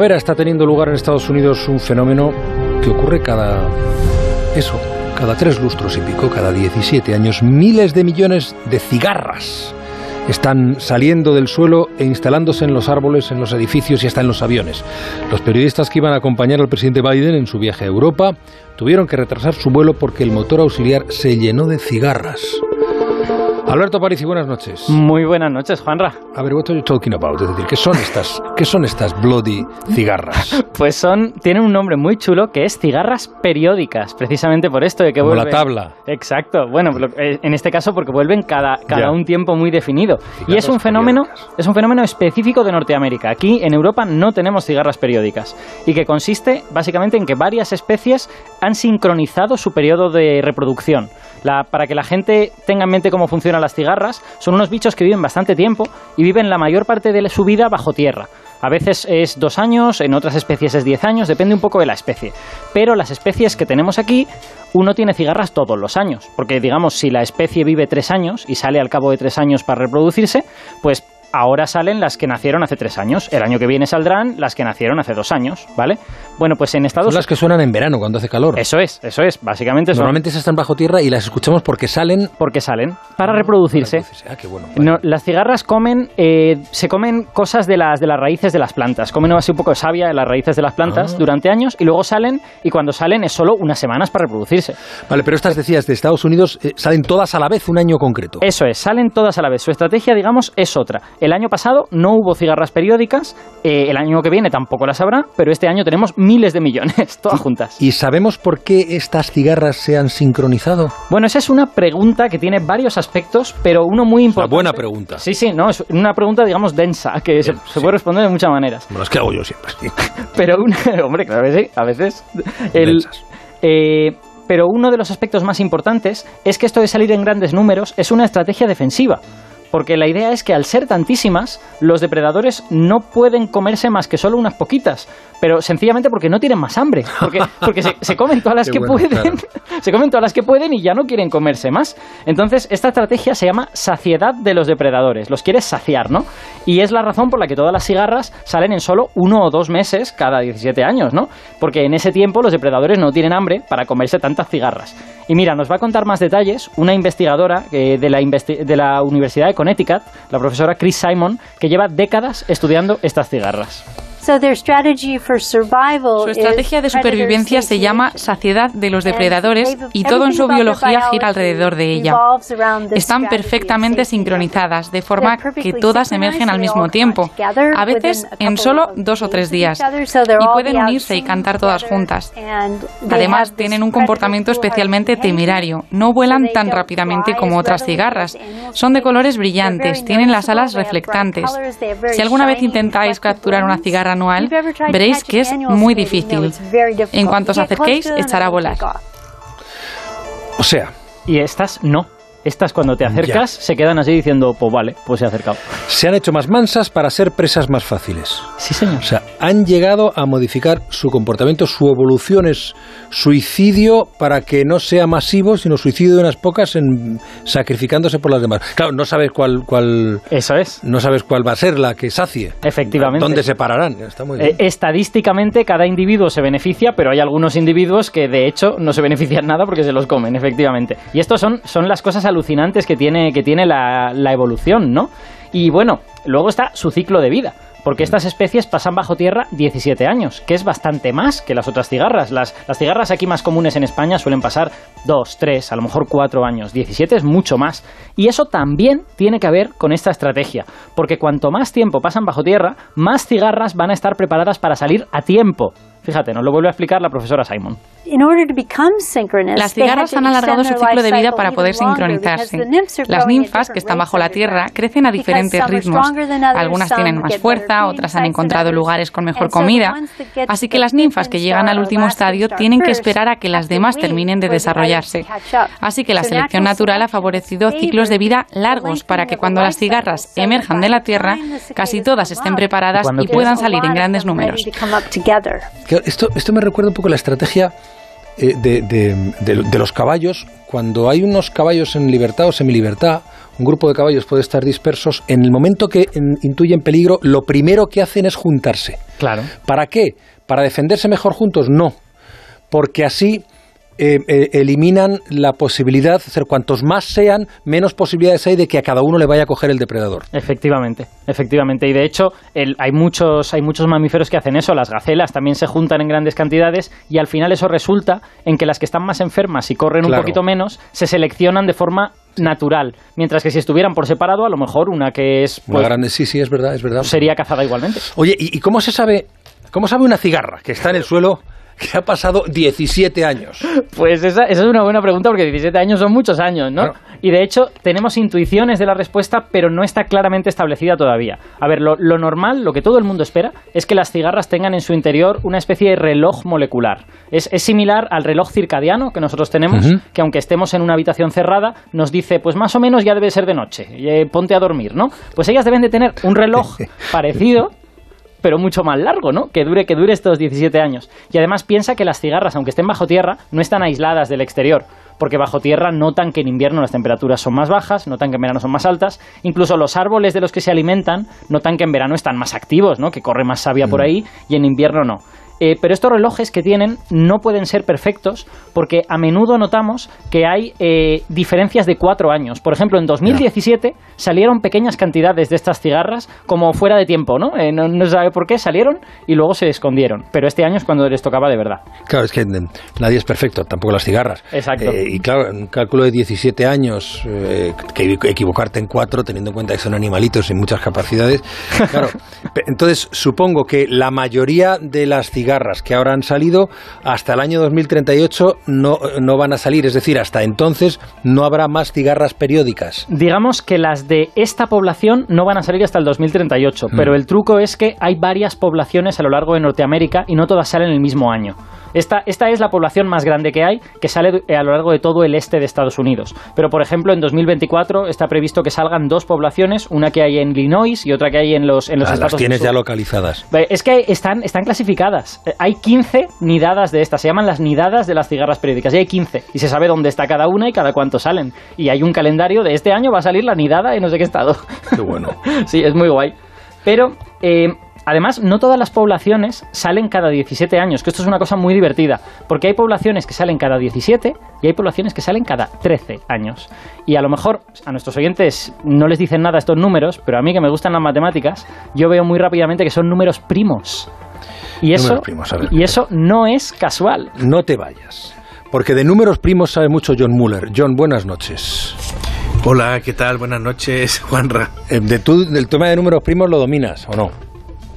Ahora está teniendo lugar en Estados Unidos un fenómeno que ocurre cada... eso, cada tres lustros y pico, cada 17 años. Miles de millones de cigarras están saliendo del suelo e instalándose en los árboles, en los edificios y hasta en los aviones. Los periodistas que iban a acompañar al presidente Biden en su viaje a Europa tuvieron que retrasar su vuelo porque el motor auxiliar se llenó de cigarras. Alberto París, buenas noches. Muy buenas noches, Juanra. A ver, what are you talking about? Es decir, ¿qué son estas, qué son estas bloody cigarras? Pues son, tienen un nombre muy chulo que es cigarras periódicas, precisamente por esto de que Como vuelven. la tabla. Exacto. Bueno, lo- eh, en este caso porque vuelven cada, cada Ya. un tiempo muy definido. y es un fenómeno, periódicas. es un fenómeno específico de Norteamérica. Aquí en Europa no tenemos cigarras periódicas y que consiste básicamente en que varias especies han sincronizado su periodo de reproducción. Para que la gente tenga en mente cómo funcionan las cigarras, son unos bichos que viven bastante tiempo y viven la mayor parte de su vida bajo tierra. A veces es dos años, en otras especies es diez años, depende un poco de la especie. Pero las especies que tenemos aquí, uno tiene cigarras todos los años. Porque, digamos, si la especie vive tres años y sale al cabo de tres años para reproducirse, pues ahora salen las que nacieron hace tres años. El año que viene saldrán las que nacieron hace dos años, ¿vale? Bueno, pues en Estados Son las que suenan en verano cuando hace calor. Eso es, eso es. Básicamente son Normalmente se están bajo tierra y las escuchamos porque salen porque salen para reproducirse. Ah, qué bueno. No, las cigarras comen, eh, se comen cosas de las, de las raíces de las plantas. Comen así un poco de savia de las raíces de las plantas Ah. durante años y luego salen y cuando salen es solo unas semanas para reproducirse. Vale, pero estas decías de Estados Unidos eh, salen todas a la vez un año concreto. Eso es, salen todas a la vez. Su estrategia, digamos, es otra. El año pasado no hubo cigarras periódicas, eh, el año que viene tampoco las habrá, pero este año tenemos miles de millones, todas juntas. ¿Y sabemos por qué estas cigarras se han sincronizado? Bueno, esa es una pregunta que tiene varios aspectos, pero uno muy Una importante. buena pregunta. Sí, sí, no, es una pregunta, digamos, densa, que se, Bien, se sí. puede responder de muchas maneras. Como las que hago yo siempre. sí. Pero una, hombre, claro que sí, a veces. El, Densas. eh, pero uno de los aspectos más importantes es que esto de salir en grandes números es una estrategia defensiva. Porque la idea es que al ser tantísimas, los depredadores no pueden comerse más que solo unas poquitas. Pero sencillamente porque no tienen más hambre. Porque, porque se, se comen todas las Qué que bueno, pueden. claro. Se comen todas las que pueden y ya no quieren comerse más. Entonces, esta estrategia se llama saciedad de los depredadores. Los quieres saciar, ¿no? Y es la razón por la que todas las cigarras salen en solo uno o dos meses cada 17 años, ¿no? Porque en ese tiempo los depredadores no tienen hambre para comerse tantas cigarras. Y mira, nos va a contar más detalles una investigadora eh, de, la investi- de la Universidad de Connecticut, la profesora Chris Simon, que lleva décadas estudiando estas cigarras. So their strategy for survival Su estrategia de supervivencia se llama saciedad de los depredadores y todo en su biología gira alrededor de ella. Están perfectamente sincronizadas, de forma que todas emergen al mismo tiempo, a veces en solo dos o tres días, y pueden unirse y cantar todas juntas. Además, tienen un comportamiento especialmente temerario. No vuelan tan rápidamente como otras cigarras. Son de colores brillantes, tienen las alas reflectantes. Si alguna vez intentáis capturar una cigarra anual, veréis que es muy difícil. En cuanto os acerquéis, echará a volar. O sea, Y estas no. Estas cuando te acercas se quedan así diciendo, pues vale, pues se ha acercado. se han hecho más mansas para ser presas más fáciles. Sí, señor. O sea, han llegado a modificar su comportamiento, su evolución es suicidio para que no sea masivo, sino suicidio de unas pocas en sacrificándose por las demás. Claro, no sabes cuál, cuál Eso es. no sabes cuál va a ser la que sacie. Efectivamente. ¿Dónde se pararán? Está muy Eh, estadísticamente cada individuo se beneficia, pero hay algunos individuos que de hecho no se benefician nada porque se los comen, efectivamente. Y estos son, son las cosas alucinantes que tiene, que tiene la, evolución, ¿no? Y bueno, luego está su ciclo de vida. Porque estas especies pasan bajo tierra 17 años, que es bastante más que las otras cigarras. Las, las cigarras aquí más comunes en España suelen pasar 2, 3, a lo mejor 4 años. 17 es mucho más. Y eso también tiene que ver con esta estrategia. Porque cuanto más tiempo pasan bajo tierra, más cigarras van a estar preparadas para salir a tiempo. Fíjate, nos lo vuelve a explicar la profesora Simon. Las cigarras han alargado su ciclo de vida para poder sincronizarse. Las ninfas, que están bajo la tierra, crecen a diferentes ritmos. Algunas tienen más fuerza, otras han encontrado lugares con mejor comida. Así que las ninfas que llegan al último estadio tienen que esperar a que las demás terminen de desarrollarse. Así que la selección natural ha favorecido ciclos de vida largos para que cuando las cigarras emerjan de la tierra, casi todas estén preparadas y puedan salir en grandes números. Esto, esto me recuerda un poco la estrategia eh, de, los caballos, cuando hay unos caballos en libertad o semilibertad, un grupo de caballos puede estar dispersos, en el momento que intuyen peligro, lo primero que hacen es juntarse. Claro. ¿Para qué? ¿Para defenderse mejor juntos? No. Porque así eh, eh, eliminan la posibilidad, hacer cuantos más sean, menos posibilidades hay de que a cada uno le vaya a coger el depredador. Efectivamente, efectivamente. Y de hecho, hay, muchos, hay muchos mamíferos que hacen eso. Las gacelas también se juntan en grandes cantidades y al final eso resulta en que las que están más enfermas y corren un poquito menos se seleccionan de forma natural. Mientras que si estuvieran por separado, a lo mejor una que es. Pues, grande, sí, sí, es verdad, es verdad. Sería cazada igualmente. Oye, ¿y, ¿y cómo se sabe? ¿Cómo sabe una cigarra que está en el suelo que ha pasado 17 años? Pues esa, es una buena pregunta porque 17 años son muchos años, ¿no? Y de hecho tenemos intuiciones de la respuesta, pero no está claramente establecida todavía. A ver, lo, normal, lo que todo el mundo espera, es que las cigarras tengan en su interior una especie de reloj molecular. Es, similar al reloj circadiano que nosotros tenemos, que aunque estemos en una habitación cerrada, nos dice, pues más o menos ya debe ser de noche, eh, ponte a dormir, ¿no? Pues ellas deben de tener un reloj parecido pero mucho más largo, ¿no? Que dure, que dure estos 17 años. Y además piensa que las cigarras, aunque estén bajo tierra, no están aisladas del exterior, porque bajo tierra notan que en invierno las temperaturas son más bajas, notan que en verano son más altas, incluso los árboles de los que se alimentan notan que en verano están más activos, ¿no? Que corre más savia por ahí y en invierno no. Eh, pero estos relojes que tienen no pueden ser perfectos porque a menudo notamos que hay eh, diferencias de cuatro años. Por ejemplo, en 2017 salieron pequeñas cantidades de estas cigarras como fuera de tiempo, ¿no? Eh, ¿no? ¿no? sabe por qué, salieron y luego se escondieron. Pero este año es cuando les tocaba de verdad. Claro, es que nadie es perfecto, tampoco las cigarras. Exacto. y claro, un cálculo de 17 años, que equivocarte en cuatro, teniendo en cuenta que son animalitos sin muchas capacidades. Claro, entonces supongo que la mayoría de las cigarras cigarras que ahora han salido, hasta el año 2038 no, no van a salir. Es decir, hasta entonces no habrá más cigarras periódicas. Digamos que las de esta población no van a salir hasta el 2038, mm. pero el truco es que hay varias poblaciones a lo largo de Norteamérica y no todas salen el mismo año. Esta, esta es la población más grande que hay, que sale a lo largo de todo el este de Estados Unidos. Pero, por ejemplo, en 2024 está previsto que salgan dos poblaciones, una que hay en Illinois y otra que hay en los, en los ah, Estados Las tienes ya localizadas. Es que están, están clasificadas. Eh, hay 15 nidadas de estas, se llaman las nidadas de las cigarras periódicas, y hay 15. Y se sabe dónde está cada una y cada cuánto salen. Y hay un calendario de este año va a salir la nidada en no sé qué estado. Qué bueno. sí, es muy guay. Pero eh, Además, no todas las poblaciones salen cada 17 años, que esto es una cosa muy divertida, porque hay poblaciones que salen cada 17 y hay poblaciones que salen cada 13 años. Y a lo mejor a nuestros oyentes no les dicen nada estos números, pero a mí que me gustan las matemáticas, yo veo muy rápidamente que son números primos. Y eso, y eso no es casual. No te vayas, porque de números primos sabe mucho John Muller. John, buenas noches. Hola, ¿qué tal? Buenas noches, Juanra. Eh, de tú, del tema de números primos lo dominas, ¿o no?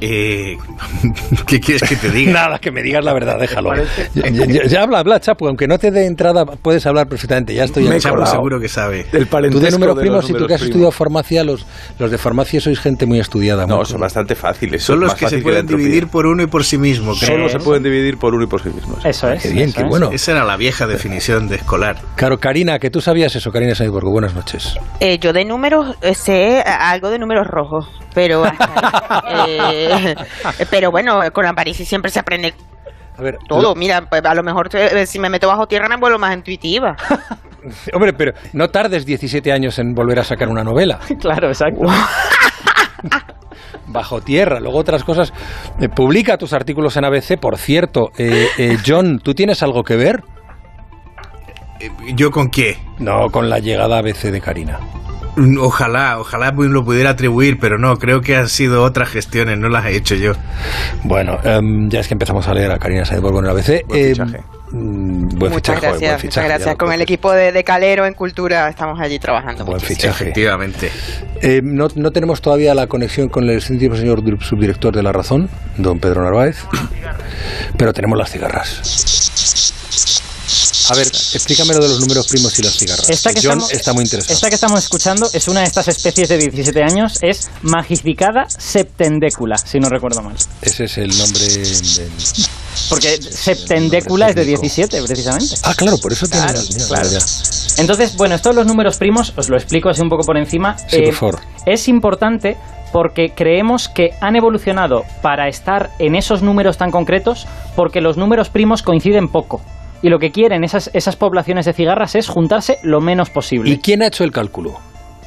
Eh, ¿Qué quieres que te diga? Nada, que me digas la verdad, déjalo. Ya, habla, habla, Chapo, aunque no te dé entrada, puedes hablar perfectamente. Ya estoy Me seguro que sabe. El tú de números primos, si tú que has estudiado farmacia, los, los de farmacia sois gente muy estudiada. No, son bastante fáciles. Son, los que se pueden dividir por uno y por sí mismo. Solo se pueden dividir por uno y por sí mismos. Eso es. Qué bien, qué bueno. Esa era la vieja definición de escolar. Claro, Karina, que tú sabías eso, Karina Saidborgo. Buenas noches. Eh, yo de números eh, sé algo de números rojos, pero eh, pero bueno, con la París siempre se aprende a ver, todo. Mira, pues, a lo mejor eh, si me meto bajo tierra me vuelvo más intuitiva. Hombre, pero no tardes 17 años en volver a sacar una novela. claro, exacto. bajo tierra, luego otras cosas. Eh, publica tus artículos en ABC, por cierto. Eh, John, ¿tú tienes algo que ver? ¿Yo con qué? No, con la llegada a ABC de Karina. Ojalá, ojalá lo pudiera atribuir, pero no, creo que han sido otras gestiones, no las he hecho yo. Bueno, em, ya es que empezamos a leer a Karina Saidborgo en la ABC. Buen em, fichaje. Mm, buen muchas gracias, muchas gracias. Con el equipo de, Calero en Cultura estamos allí trabajando. Buen fichaje. Efectivamente. Em, no, no, tenemos todavía la conexión con el señor subdirector de La Razón, don Pedro Narváez, pero tenemos las cigarras. A ver, explícame lo de los números primos y las cigarras. Esta que John estamos, está muy interesado. Esta que estamos escuchando es una de estas especies de 17 años, es Magificada septendécula, si no recuerdo mal. Ese es el nombre del... Porque septendécula es de 17, precisamente. Ah, claro, por eso tiene... Claro, Entonces, bueno, estos los números primos, os lo explico así un poco por encima. Sí, por eh, favor. Es importante porque creemos que han evolucionado para estar en esos números tan concretos porque los números primos coinciden poco. Y lo que quieren esas, esas poblaciones de cigarras es juntarse lo menos posible. ¿Y quién ha hecho el cálculo?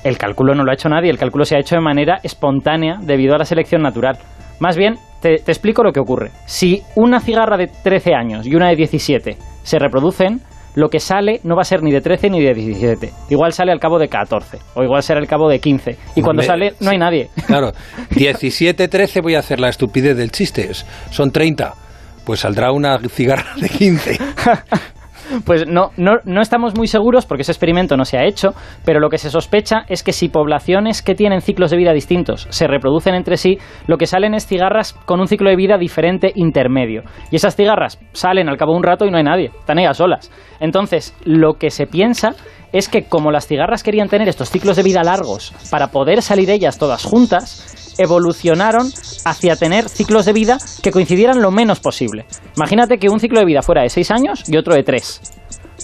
El cálculo no lo ha hecho nadie, el cálculo se ha hecho de manera espontánea debido a la selección natural. Más bien, te, te explico lo que ocurre. Si una cigarra de 13 años y una de 17 se reproducen, lo que sale no va a ser ni de 13 ni de 17. Igual sale al cabo de 14 o igual será al cabo de 15. Y cuando sale no hay nadie. Claro, 17, 13 voy a hacer la estupidez del chiste. Son 30. Pues saldrá una cigarra de 15. Pues no, no, no, estamos muy seguros porque ese experimento no se ha hecho, pero lo que se sospecha es que si poblaciones que tienen ciclos de vida distintos se reproducen entre sí, lo que salen es cigarras con un ciclo de vida diferente intermedio. Y esas cigarras salen al cabo de un rato y no hay nadie, están ellas solas. Entonces, lo que se piensa es que como las cigarras querían tener estos ciclos de vida largos para poder salir ellas todas juntas, evolucionaron hacia tener ciclos de vida que coincidieran lo menos posible. Imagínate que un ciclo de vida fuera de 6 años y otro de 3.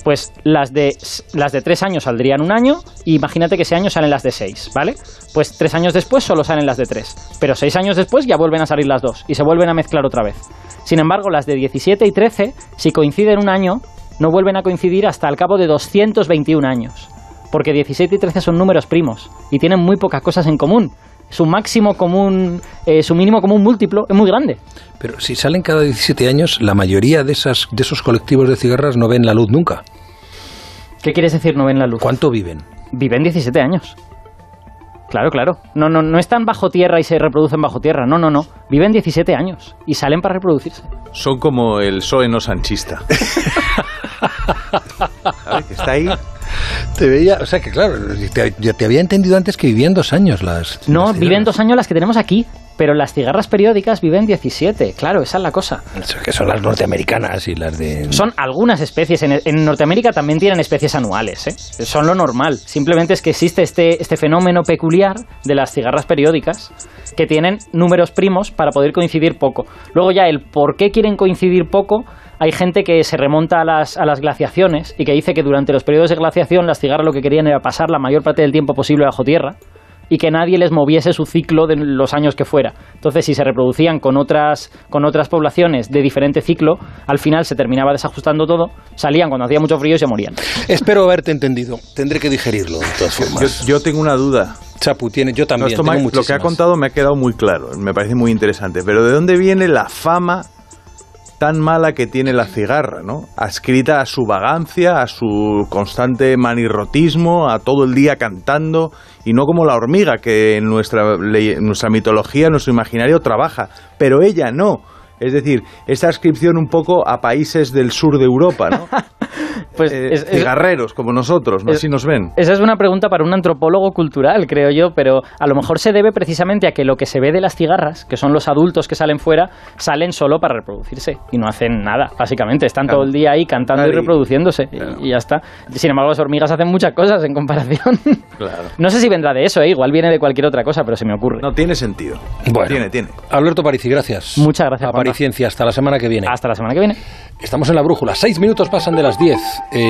Pues las de, las de 3 años saldrían un año y imagínate que ese año salen las de 6, ¿vale? Pues 3 años después solo salen las de 3, pero 6 años después ya vuelven a salir las dos y se vuelven a mezclar otra vez. Sin embargo, las de 17 y 13, si coinciden un año, no vuelven a coincidir hasta el cabo de 221 años, porque 17 y 13 son números primos y tienen muy pocas cosas en común su máximo común, eh, su mínimo común múltiplo es muy grande. Pero si salen cada 17 años, la mayoría de, esas, de esos colectivos de cigarras no ven la luz nunca. ¿Qué quieres decir no ven la luz? ¿Cuánto viven? Viven 17 años. Claro, claro. No, no, no están bajo tierra y se reproducen bajo tierra. No, no, no. Viven 17 años y salen para reproducirse. Son como el PSOE está ahí te veía, o sea que claro, te, te había entendido antes que vivían dos años las. No, viven dos años las que tenemos aquí, pero las cigarras periódicas viven 17, claro, esa es la cosa. Que son las norteamericanas y las de... Son algunas especies, en, Norteamérica también tienen especies anuales, ¿eh? son lo normal. Simplemente es que existe este, este fenómeno peculiar de las cigarras periódicas que tienen números primos para poder coincidir poco. Luego ya el por qué quieren coincidir poco hay gente que se remonta a las, a las glaciaciones y que dice que durante los periodos de glaciación las cigarras lo que querían era pasar la mayor parte del tiempo posible bajo tierra y que nadie les moviese su ciclo de los años que fuera. Entonces, si se reproducían con otras, con otras poblaciones de diferente ciclo, al final se terminaba desajustando todo, salían cuando hacía mucho frío y se morían. Espero haberte entendido. Tendré que digerirlo, de todas formas. Yo, tengo una duda. Chapu, tiene, yo también. lo que ha contado me ha quedado muy claro, me parece muy interesante. Pero ¿de dónde viene la fama tan mala que tiene la cigarra, ¿no? Ascrita a su vagancia, a su constante manirrotismo, a todo el día cantando, y no como la hormiga, que en nuestra, nuestra mitología, en nuestro imaginario trabaja, pero ella no. Es decir, esa ascripción un poco a países del sur de Europa, ¿no? pues eh, cigarreros como nosotros, ¿no? así nos ven. Esa es una pregunta para un antropólogo cultural, creo yo, pero a lo mejor se debe precisamente a que lo que se ve de las cigarras, que son los adultos que salen fuera, salen solo para reproducirse y no hacen nada, básicamente. Están todo el día ahí cantando y reproduciéndose y, ya está. Sin embargo, las hormigas hacen muchas cosas en comparación. Claro. No sé si vendrá de eso, ¿eh? igual viene de cualquier otra cosa, pero se me ocurre. No tiene sentido. Bueno, tiene, tiene. Alberto Parici, gracias. Muchas gracias. Ciencia. Hasta la semana que viene. Hasta la semana que viene. Estamos en la brújula. Seis minutos pasan de las diez. Eh,